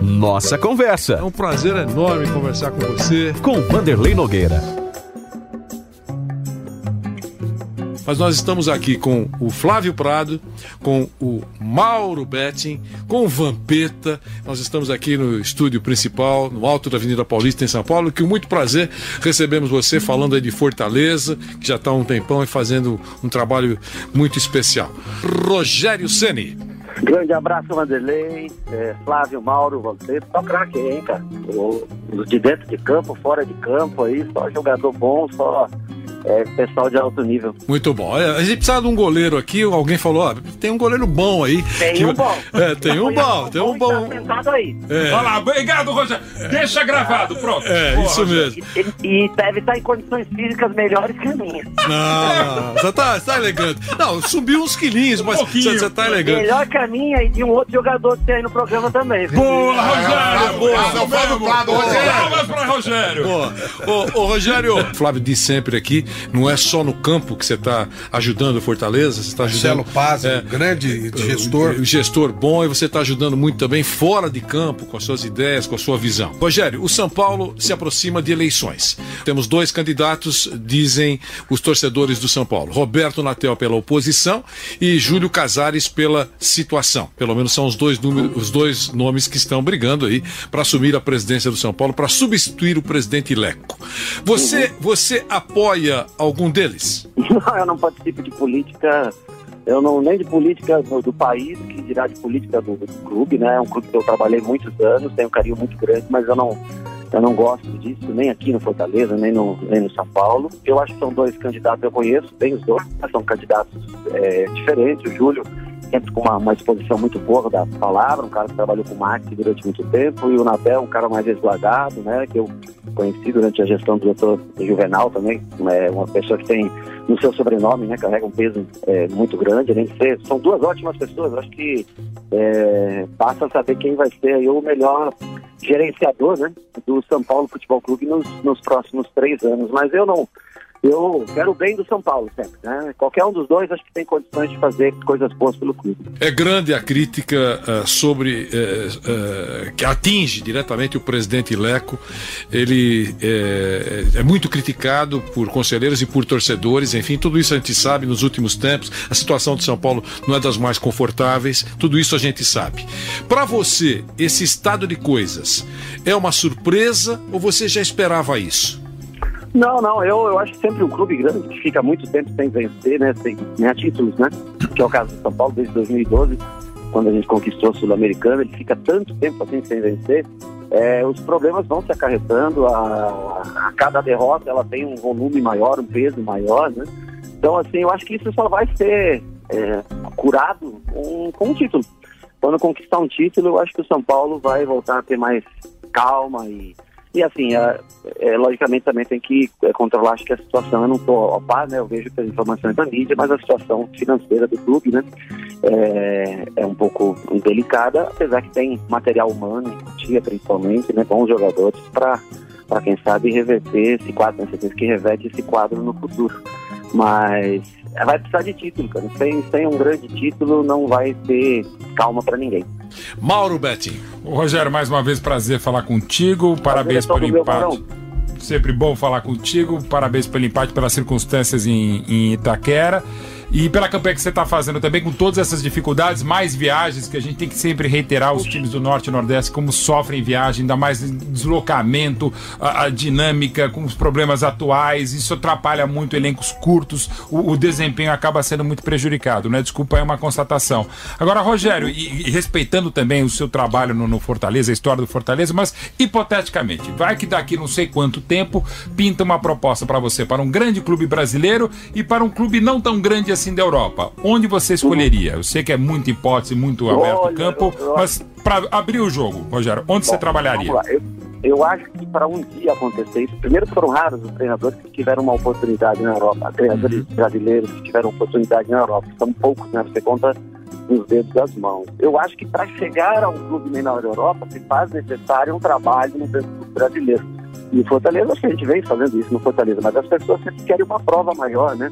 Nossa Conversa. É um prazer enorme conversar com você. Com Vanderlei Nogueira. Mas nós estamos aqui com o Flávio Prado, com o Mauro Betting, com o Vampeta. Nós estamos aqui no estúdio principal, no alto da Avenida Paulista, em São Paulo, que com muito prazer recebemos você falando aí de Fortaleza, que já está há um tempão e fazendo um trabalho muito especial. Rogério Ceni. Grande abraço, Vanderlei, é, Flávio, Mauro, Vampeta. Só craque, hein, cara? De dentro de campo, fora de campo aí, só jogador bom, só é, pessoal de alto nível. Muito bom. É, a gente precisa de um goleiro aqui. Alguém falou: ó, tem um goleiro bom aí. Tem um bom. É, tem um bom, tem um bom. Tá aí. É. Olha lá, obrigado, Rogério. Deixa gravado, pronto. É, Boa, isso mesmo. E, e, deve estar em condições físicas melhores que a minha. Não. Você tá, você tá elegante. Não, subiu uns quilinhos, mas um você, você tá elegante. Melhor que a minha e de um outro jogador que tem aí no programa também. Viu? Boa, Rogério. Boa, não foi do lado, Rogério. Palmas pra Rogério. Boa. Ô, ô, Rogério, Flávio diz sempre aqui, não é só no campo que você está ajudando o Fortaleza, você está ajudando. Marcelo Paz, é, grande gestor. O, o gestor bom e você está ajudando muito também fora de campo, com as suas ideias, com a sua visão. Rogério, o São Paulo se aproxima de eleições. Temos dois candidatos, dizem os torcedores do São Paulo: Roberto Natel pela oposição e Júlio Casares pela situação. Pelo menos são os dois, números, os dois nomes que estão brigando aí para assumir a presidência do São Paulo, para substituir o presidente Leco. Você, uhum. você apoia algum deles? Não, eu não participo de política eu não nem de política do, do, país, que dirá de política do, do, clube, né? É um clube que eu trabalhei muitos anos, tenho um carinho muito grande, mas eu não eu não gosto disso, nem aqui no Fortaleza, nem no, nem no São Paulo. Eu acho que são dois candidatos, eu conheço bem os dois, são candidatos é, diferentes. O Júlio sempre com uma, uma, exposição muito boa da palavra, um cara que trabalhou com marketing durante muito tempo, e o Nabel, um cara mais resguardado, né, que eu conheci durante a gestão do doutor Juvenal também, é uma pessoa que tem no seu sobrenome, né, carrega um peso é, muito grande, além de ser, são duas ótimas pessoas, acho que é, basta saber quem vai ser aí o melhor gerenciador, né, do São Paulo Futebol Clube nos, nos próximos três anos, mas eu não eu quero o bem do São Paulo sempre. Né? Qualquer um dos dois acho que tem condições de fazer coisas boas pelo clube. É grande a crítica uh, sobre uh, uh, que atinge diretamente o presidente Leco. Ele é, muito criticado por conselheiros e por torcedores. Enfim, tudo isso a gente sabe nos últimos tempos. A situação de São Paulo não é das mais confortáveis. Tudo isso a gente sabe. Para você, esse estado de coisas é uma surpresa ou você já esperava isso? Não, não, eu, eu acho que sempre um clube grande que fica muito tempo sem vencer, né, sem ganhar títulos, né, que é o caso do São Paulo desde 2012, quando a gente conquistou a Sul-Americana, ele fica tanto tempo assim sem vencer, é, os problemas vão se acarretando, a, a, cada derrota ela tem um volume maior, um peso maior, né, então assim, eu acho que isso só vai ser é, curado com, com um título. Quando conquistar um título, eu acho que o São Paulo vai voltar a ter mais calma e e assim, é, é, logicamente também tem que é, controlar, acho que a situação, eu não estou ao par, né? Eu vejo as informações da mídia, mas a situação financeira do clube, né? É, é um pouco delicada, apesar que tem material humano, tia principalmente, né? Bons jogadores para para quem sabe reverter esse quadro, tenho certeza que reverte esse quadro no futuro. Mas é, vai precisar de título, cara. Sem, sem um grande título não vai ter calma para ninguém. Mauro Betting. Rogério, mais uma vez prazer falar contigo. Parabéns pelo empate. Sempre bom falar contigo. Parabéns pelo empate, pelas circunstâncias em, em Itaquera. E pela campanha que você está fazendo também, com todas essas dificuldades, mais viagens, que a gente tem que sempre reiterar os times do Norte e Nordeste como sofrem viagem, ainda mais deslocamento, a, a dinâmica com os problemas atuais, isso atrapalha muito elencos curtos, o, o, desempenho acaba sendo muito prejudicado, né? Desculpa, é uma constatação. Agora, Rogério, e, e respeitando também o seu trabalho no, no Fortaleza, a história do Fortaleza, mas hipoteticamente, vai que daqui não sei quanto tempo pinta uma proposta para você, para um grande clube brasileiro e para um clube não tão grande assim assim da Europa, onde você escolheria? Eu sei que é muita hipótese, muito aberto o campo, eu, eu, mas para abrir o jogo, Rogério, onde bom, você trabalharia? Eu, eu, acho que para um dia acontecer isso, primeiro foram raros os treinadores que tiveram uma oportunidade na Europa, treinadores uhum. brasileiros que tiveram oportunidade na Europa. São poucos, né? Você conta nos dedos das mãos. Eu acho que para chegar a um clube menor da Europa se faz necessário um trabalho no brasileiro E Fortaleza, acho que a gente vem fazendo isso no Fortaleza, mas as pessoas sempre querem uma prova maior, né?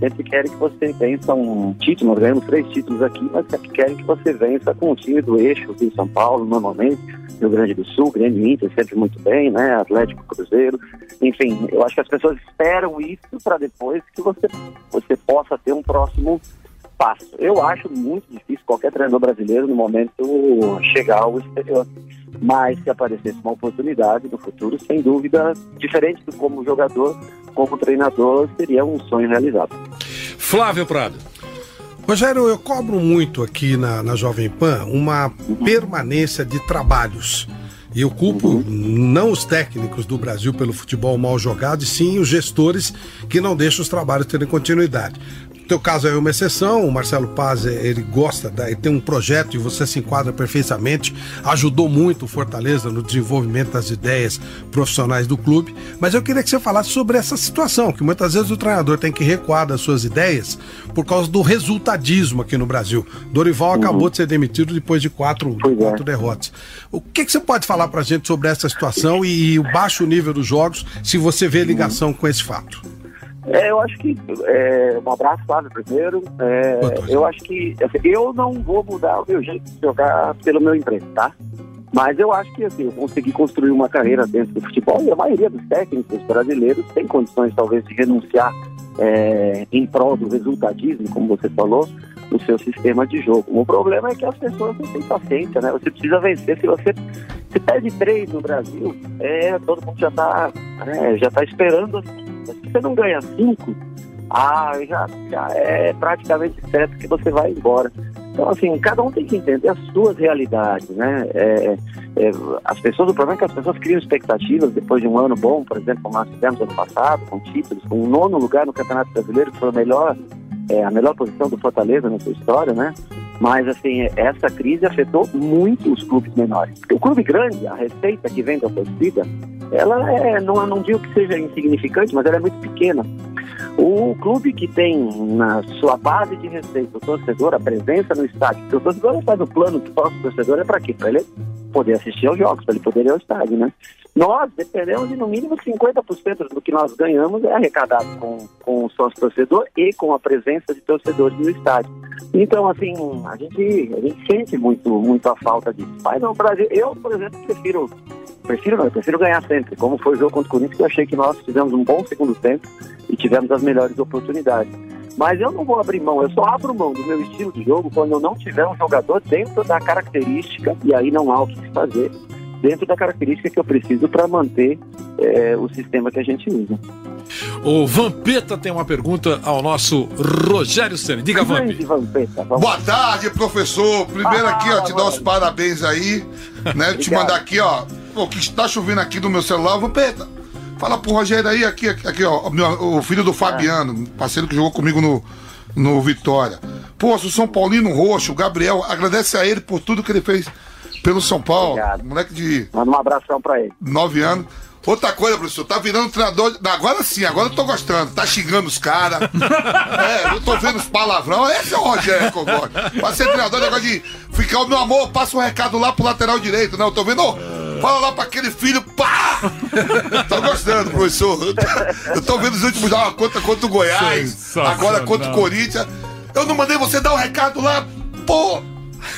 Sempre querem que você vença um título, nós ganhamos três títulos aqui, mas sempre querem que você vença com o time do eixo Rio São Paulo, normalmente, Rio Grande do Sul, Grande Inter, sempre muito bem, né? Atlético Cruzeiro. Enfim, eu acho que as pessoas esperam isso para depois que você, você possa ter um próximo passo. Eu acho muito difícil qualquer treinador brasileiro no momento chegar ao exterior. Mas se aparecesse uma oportunidade no futuro, sem dúvida, diferente do como jogador, como treinador, seria um sonho realizado. Flávio Prado. Rogério, eu cobro muito aqui na, na Jovem Pan uma permanência de trabalhos. E eu culpo uhum. não os técnicos do Brasil pelo futebol mal jogado, e sim os gestores que não deixam os trabalhos terem continuidade teu caso é uma exceção, o Marcelo Paz, é, ele gosta, ele tem um projeto e você se enquadra perfeitamente, ajudou muito o Fortaleza no desenvolvimento das ideias profissionais do clube, mas eu queria que você falasse sobre essa situação, que muitas vezes o treinador tem que recuar das suas ideias por causa do resultadismo aqui no Brasil. Dorival uhum. acabou de ser demitido depois de quatro, é. quatro derrotas. O que, que você pode falar pra gente sobre essa situação e, e o baixo nível dos jogos, se você vê ligação uhum. com esse fato? É, eu acho que. É, um abraço, Flávio, primeiro. É, eu acho que. Assim, eu não vou mudar o meu jeito de jogar pelo meu emprego, tá? Mas eu acho que assim, eu consegui construir uma carreira dentro do futebol e a maioria dos técnicos brasileiros tem condições, talvez, de renunciar é, em prol do resultadismo, como você falou, no seu sistema de jogo. O problema é que as pessoas não têm paciência, né? Você precisa vencer. Se você se perde três no Brasil, é, todo mundo já está é, já tá esperando assim, se você não ganha cinco, ah, já, já é praticamente certo que você vai embora. Então, assim, cada um tem que entender as suas realidades, né? É, é, as pessoas, o problema é que as pessoas criam expectativas depois de um ano bom, por exemplo, como nós tivemos ano passado, com títulos, com um nono lugar no Campeonato Brasileiro, que foi a melhor, é, a melhor posição do Fortaleza na sua história, né? Mas, assim, essa crise afetou muito os clubes menores. Porque o clube grande, a receita que vem da torcida, ela é, não, não digo que seja insignificante, mas ela é muito pequena. O clube que tem na sua base de receita o torcedor, a presença no estádio, porque o torcedor faz o plano que faz o torcedor é para quê? Para ele poder assistir aos jogos, para ele poder ir ao estádio, né? Nós dependemos de no mínimo 50% do que nós ganhamos é arrecadado com, com o sócio torcedor e com a presença de torcedores no estádio. Então, assim, a gente, a gente sente muito, muito a falta disso. Mas no Brasil, eu, por exemplo, prefiro prefiro não, eu prefiro ganhar sempre. Como foi o jogo contra o Corinthians, eu achei que nós fizemos um bom segundo tempo e tivemos as melhores oportunidades. Mas eu não vou abrir mão, eu só abro mão do meu estilo de jogo quando eu não tiver um jogador dentro da característica, e aí não há o que se fazer, dentro da característica que eu preciso para manter é, o sistema que a gente usa. O Vampeta tem uma pergunta ao nosso Rogério Senna. Diga, Vamp. Vampeta, Boa tarde, professor. Primeiro ah, aqui, ó, te dar os parabéns aí, né? te mandar aqui, ó, Pô, que está chovendo aqui do meu celular, Vampeta. Fala pro Rogério aí, aqui, aqui, ó, o filho do Fabiano, parceiro que jogou comigo no, no Vitória. Pô, o São Paulino Roxo, o Gabriel, agradece a ele por tudo que ele fez pelo São Paulo. Obrigado. Moleque de. Manda um abração pra ele. Nove anos. Outra coisa, professor, tá virando treinador. Agora sim, agora eu tô gostando. Tá xingando os caras. é, eu tô vendo os palavrão. Esse é o Rogério que eu gosto. Pra ser treinador, negócio de ficar o meu amor, passa um recado lá pro lateral direito. Não, eu tô vendo. Fala lá pra aquele filho, pá! tô gostando, professor. Eu tô vendo os últimos lá, conta contra o Goiás, agora contra o Corinthians. Eu não mandei você dar um recado lá, pô!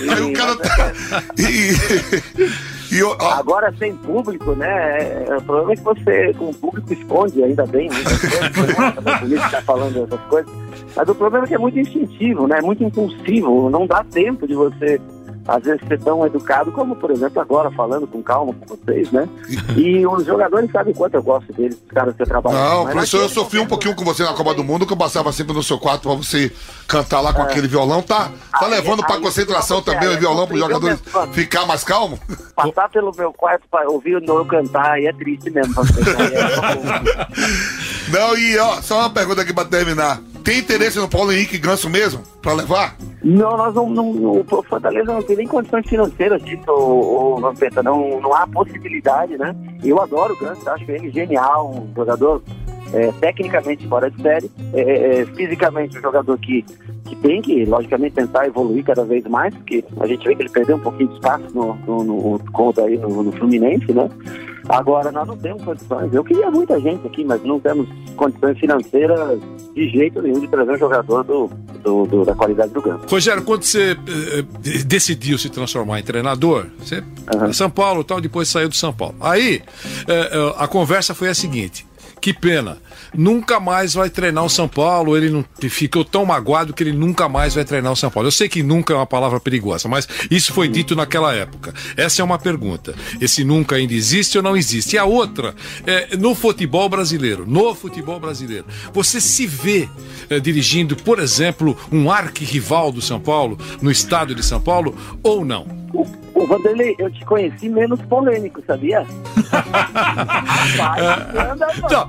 Aí o cara tá. E, eu, Agora sem público, né? É, o problema é que você, com o público, esconde ainda bem muitas coisas. Né? polícia tá falando essas coisas. Mas o problema é que é muito instintivo, né? Muito impulsivo. Não dá tempo de você às vezes ser tão educado como, por exemplo, agora, falando com calma com vocês, né? E os jogadores sabem quanto eu gosto deles, os caras que eu trabalho. Não, Mas professor, eu sofri um pouquinho com você na Copa do Mundo, que eu passava sempre no seu quarto pra você cantar lá com é. aquele violão. Tá, tá aí, levando aí, pra concentração também o violão para os jogadores ficar mais calmo? Passar pelo meu quarto pra ouvir eu cantar aí é triste mesmo. Não, e ó, só uma pergunta aqui pra terminar. Tem interesse no Paulo Henrique Ganso mesmo, pra levar? Não, nós não, não, o Fortaleza não tem nem condições financeiras disso, o, Vampeta, não, não há possibilidade, né? Eu adoro o Ganso, acho ele genial, um jogador é, tecnicamente fora de série, é, é, é fisicamente um jogador que que tem que, logicamente, tentar evoluir cada vez mais, porque a gente vê que ele perdeu um pouquinho de espaço no, no, no, no no, no Fluminense, né? Agora, nós não temos condições. Eu queria muita gente aqui, mas não temos condições financeiras de jeito nenhum de trazer um jogador do, do, do da qualidade do Gama. Rogério, quando você eh, eh, decidiu se transformar em treinador, você uhum. São Paulo tal, depois saiu do São Paulo. Aí eh, a conversa foi a seguinte: que pena nunca mais vai treinar o São Paulo. Ele não ficou tão magoado que ele nunca mais vai treinar o São Paulo. Eu sei que nunca é uma palavra perigosa, mas isso foi dito naquela época. Essa é uma pergunta. Esse nunca ainda existe ou não existe? E a outra, é, no futebol brasileiro, no futebol brasileiro, você se vê é, dirigindo, por exemplo, um arquirrival do São Paulo no estado de São Paulo ou não? Ô, Vanderlei, eu te conheci menos polêmico, sabia? Rapaz,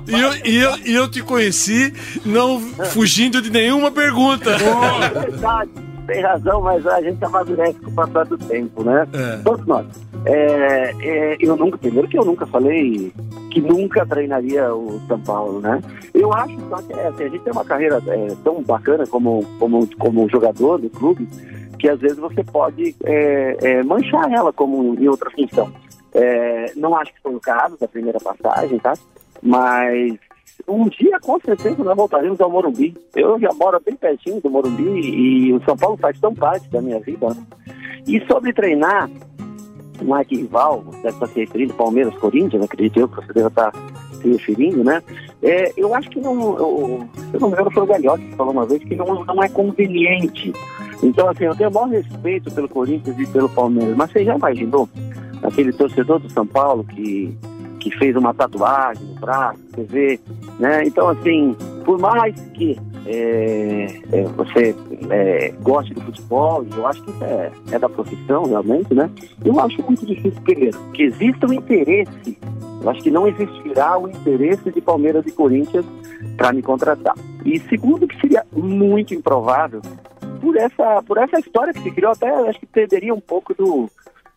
e eu, e, eu, e eu te conheci não fugindo de nenhuma pergunta. É verdade, tem razão, mas a gente amadurece com o passar do tempo, né? É. Todos nós. É, é, eu nunca, primeiro que eu nunca falei que nunca treinaria o São Paulo, né? Eu acho só que é, assim, a gente tem uma carreira é, tão bacana como, como, como jogador do clube que às vezes você pode é, é, manchar ela como em outra função. É, não acho que foi o caso da primeira passagem, tá? Mas um dia, com certeza, nós voltaremos ao Morumbi. Eu já moro bem pertinho do Morumbi e o São Paulo faz tão parte da minha vida. Né? E sobre treinar um arquival, deve estar se referindo Palmeiras, Corinthians, acredito eu que você deve estar se referindo, né? É, eu acho que não. Eu, eu não lembro, foi o Galhote que falou uma vez que não, não é conveniente então, assim, eu tenho o maior respeito pelo Corinthians e pelo Palmeiras, mas você já imaginou aquele torcedor do São Paulo que, que fez uma tatuagem no braço, você vê, né? Então, assim, por mais que é, é, você é, goste do futebol, eu acho que é, é da profissão, realmente, né? Eu acho muito difícil, primeiro, que exista um interesse, eu acho que não existirá o interesse de Palmeiras e Corinthians para me contratar. E segundo, que seria muito improvável por essa, por essa história que se criou, até acho que perderia um pouco do,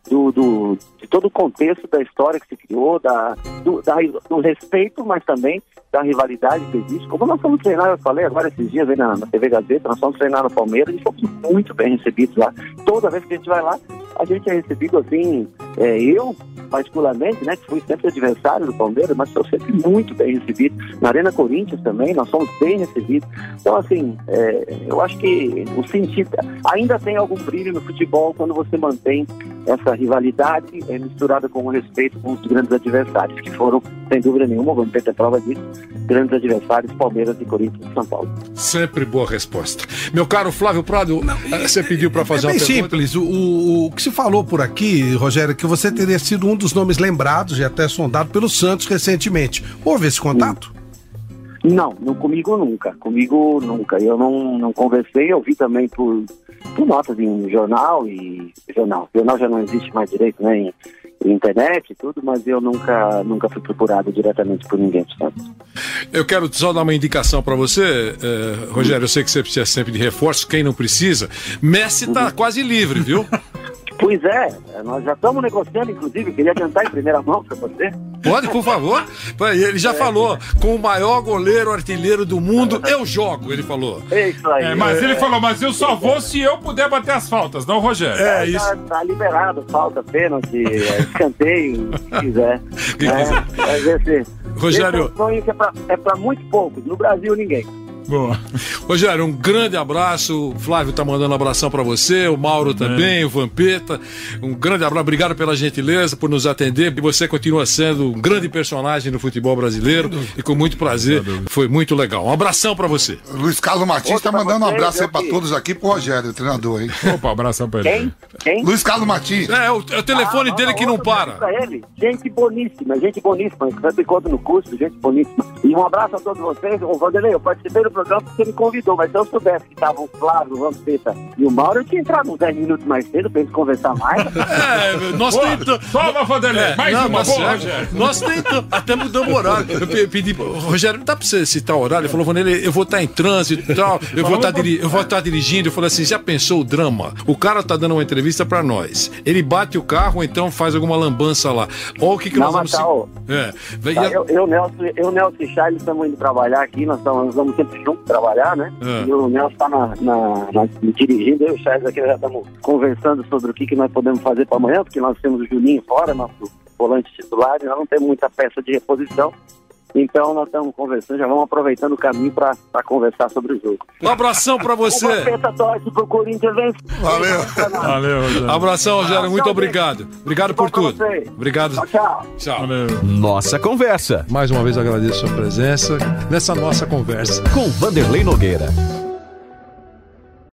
do, do, de todo o contexto da história que se criou, da, do, da, do respeito, mas também da rivalidade que existe. Como nós fomos treinar, eu falei agora esses dias aí na, na TV Gazeta, nós fomos treinar no Palmeiras e fomos muito bem recebidos lá. Toda vez que a gente vai lá, a gente é recebido assim, é, eu particularmente, né, que fui sempre adversário do Palmeiras, mas sou sempre muito bem recebido. Na Arena Corinthians também, nós somos bem recebidos. Então, assim, é, eu acho que o sentido ainda tem algum brilho no futebol quando você mantém essa rivalidade é, misturada com o respeito com os grandes adversários, que foram, sem dúvida nenhuma, vamos ter prova disso, grandes adversários, Palmeiras e Corinthians e São Paulo. Sempre boa resposta. Meu caro Flávio Prado, Não, você pediu para fazer é bem uma pergunta? simples. O, o, que se falou por aqui, Rogério, é que você teria sido um dos nomes lembrados e até sondado pelo Santos recentemente. Houve esse contato? Não, não comigo nunca. Comigo nunca. Eu não, não conversei, eu vi também por, por notas em jornal e. Jornal. Jornal já não existe mais direito, né? Em, em internet e tudo, mas eu nunca, nunca fui procurado diretamente por ninguém, sabe? Eu quero só dar uma indicação para você, eh, Rogério. Eu sei que você precisa sempre de reforço, quem não precisa. Messi tá uhum. quase livre, viu? Pois é, nós já estamos negociando, inclusive, queria cantar em primeira mão para você. Pode, por favor? Ele já é. falou, com o maior goleiro artilheiro do mundo, eu jogo, ele falou. É isso aí. É, mas ele falou, mas eu só vou se eu puder bater as faltas, não, Rogério? É, tá, isso. Tá, tá liberado, falta, pênalti, é, escanteio, se quiser. né? Rogério. Esse é para é pra muito poucos, no Brasil ninguém. Boa. Rogério, um grande abraço. O Flávio tá mandando um abração para você, o Mauro também, é. o Vampeta. Um grande abraço, obrigado pela gentileza, por nos atender. E você continua sendo um grande personagem no futebol brasileiro e com muito prazer. Foi muito legal. Um abração para você. Luiz Carlos Martins está mandando um abraço aí para todos aqui pro Rogério, o treinador, hein? Opa, um abração para ele. Quem? Quem? Luiz Carlos Martins. É, é o, é o telefone ah, dele que não para. Ele. Gente boníssima, gente boníssima. Sempre encontro no curso, gente boníssima. E um abraço a todos vocês. Ô, Vanderlei, eu participei do programa porque você me convidou, mas se eu soubesse que estavam o Flávio, o Vampeta e o Mauro, eu tinha entrado uns 10 minutos mais cedo pra eles conversar mais. É, nós tentamos. Toma, Vanderlei, é, mais não, uma, boa, Rogério. Nós tentamos, até mudamos o horário. Eu pedi, Rogério, não dá pra você citar o horário? Ele falou, Vanderlei, eu vou estar em trânsito e tal, eu vou estar, diri eu vou estar dirigindo. Eu falei assim, já pensou o drama? O cara tá dando uma entrevista pra nós. Ele bate o carro ou então faz alguma lambança lá. Olha o que, que não, nós vamos... Tá, é. Tá, eu, eu, Nelson, eu, Nelson e Charles estamos indo trabalhar aqui, nós, estamos, nós vamos sempre junto trabalhar, né? É. E o Nelson está na, na, na- dirigindo, eu e o Charles aqui já estamos conversando sobre o que, que nós podemos fazer para amanhã, porque nós temos o Juninho fora, nosso volante titular, e nós não temos muita peça de reposição. Então nós estamos conversando, já vamos aproveitando o caminho para conversar sobre o jogo. Um abração pra O você. Torce pro Corinthians vencer. Valeu. Valeu, Rogério. Abração, Rogério. Muito tchau, obrigado. Obrigado por tudo. Obrigado. Tchau, tchau. Tchau. Valeu. Nossa Conversa, Mais uma vez agradeço a sua presença nessa nossa conversa. com Vanderlei Nogueira.